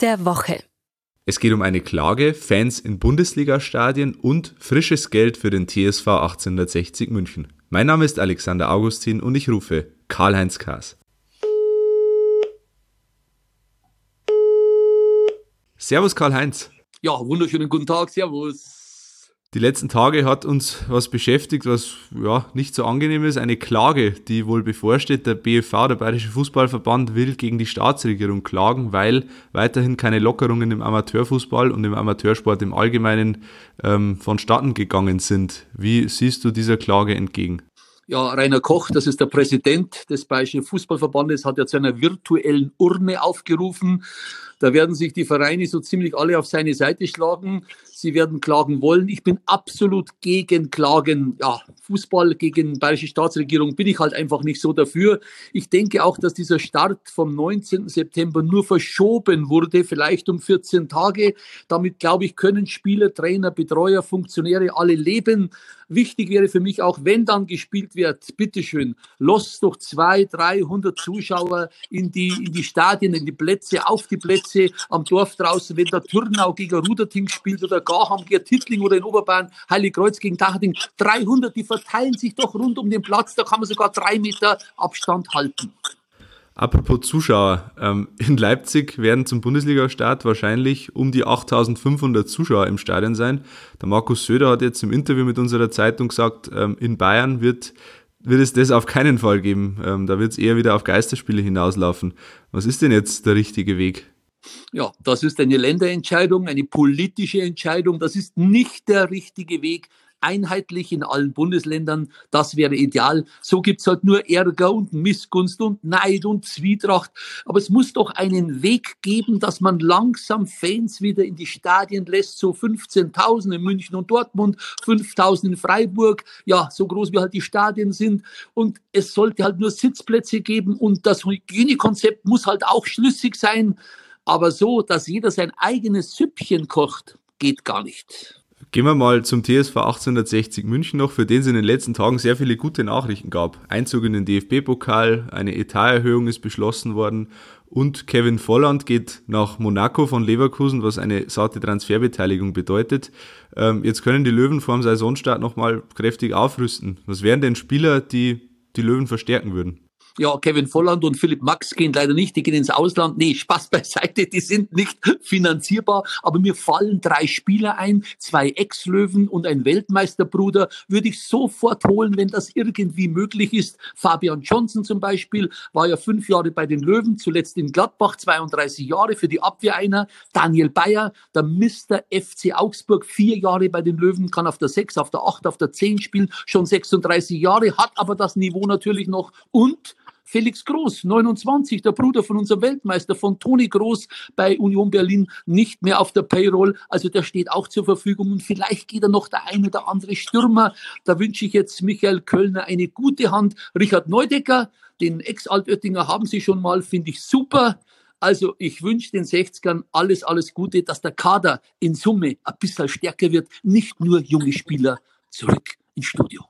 der Woche. Es geht um eine Klage, Fans in Bundesliga-Stadien und frisches Geld für den TSV 1860 München. Mein Name ist Alexander Augustin und ich rufe Karl-Heinz Kaas. Servus Karl-Heinz. Ja, wunderschönen guten Tag, Servus. Die letzten Tage hat uns was beschäftigt, was ja nicht so angenehm ist. Eine Klage, die wohl bevorsteht. Der BFV, der Bayerische Fußballverband, will gegen die Staatsregierung klagen, weil weiterhin keine Lockerungen im Amateurfußball und im Amateursport im Allgemeinen ähm, vonstatten gegangen sind. Wie siehst du dieser Klage entgegen? Ja, Rainer Koch, das ist der Präsident des Bayerischen Fußballverbandes, hat ja zu einer virtuellen Urne aufgerufen. Da werden sich die Vereine so ziemlich alle auf seine Seite schlagen. Sie werden klagen wollen. Ich bin absolut gegen Klagen. Ja, Fußball gegen bayerische Staatsregierung bin ich halt einfach nicht so dafür. Ich denke auch, dass dieser Start vom 19. September nur verschoben wurde, vielleicht um 14 Tage. Damit, glaube ich, können Spieler, Trainer, Betreuer, Funktionäre alle leben. Wichtig wäre für mich auch, wenn dann gespielt wird, bitteschön, los doch zwei, 300 Zuschauer in die, in die Stadien, in die Plätze, auf die Plätze Plätze am Dorf draußen, wenn der Turnau gegen Ruderting spielt oder Gaham gegen Tittling oder in Oberbayern Heiligkreuz gegen Tacherding. 300, die verteilen sich doch rund um den Platz, da kann man sogar drei Meter Abstand halten. Apropos Zuschauer, ähm, in Leipzig werden zum Bundesliga-Start wahrscheinlich um die 8500 Zuschauer im Stadion sein. Der Markus Söder hat jetzt im Interview mit unserer Zeitung gesagt, ähm, in Bayern wird wird es das auf keinen Fall geben. Ähm, da wird es eher wieder auf Geisterspiele hinauslaufen. Was ist denn jetzt der richtige Weg? Ja, das ist eine Länderentscheidung, eine politische Entscheidung. Das ist nicht der richtige Weg. Einheitlich in allen Bundesländern, das wäre ideal. So gibt's halt nur Ärger und Missgunst und Neid und Zwietracht. Aber es muss doch einen Weg geben, dass man langsam Fans wieder in die Stadien lässt. So 15.000 in München und Dortmund, 5.000 in Freiburg. Ja, so groß wie halt die Stadien sind. Und es sollte halt nur Sitzplätze geben und das Hygienekonzept muss halt auch schlüssig sein. Aber so, dass jeder sein eigenes Süppchen kocht, geht gar nicht. Gehen wir mal zum TSV 1860 München noch, für den es in den letzten Tagen sehr viele gute Nachrichten gab. Einzug in den DFB-Pokal, eine Etaterhöhung ist beschlossen worden und Kevin Volland geht nach Monaco von Leverkusen, was eine saute Transferbeteiligung bedeutet. Ähm, jetzt können die Löwen vor dem Saisonstart nochmal kräftig aufrüsten. Was wären denn Spieler, die die Löwen verstärken würden? Ja, Kevin Volland und Philipp Max gehen leider nicht, die gehen ins Ausland. Nee, Spaß beiseite, die sind nicht finanzierbar. Aber mir fallen drei Spieler ein, zwei Ex-Löwen und ein Weltmeisterbruder, würde ich sofort holen, wenn das irgendwie möglich ist. Fabian Johnson zum Beispiel war ja fünf Jahre bei den Löwen, zuletzt in Gladbach, 32 Jahre für die Abwehr einer. Daniel Bayer, der Mr. FC Augsburg, vier Jahre bei den Löwen, kann auf der sechs, auf der acht, auf der zehn spielen, schon 36 Jahre, hat aber das Niveau natürlich noch und Felix Groß, 29, der Bruder von unserem Weltmeister, von Toni Groß bei Union Berlin, nicht mehr auf der Payroll. Also der steht auch zur Verfügung. Und vielleicht geht er noch der ein oder andere Stürmer. Da wünsche ich jetzt Michael Kölner eine gute Hand. Richard Neudecker, den Ex-Altöttinger haben Sie schon mal, finde ich super. Also ich wünsche den 60ern alles, alles Gute, dass der Kader in Summe ein bisschen stärker wird. Nicht nur junge Spieler zurück ins Studio.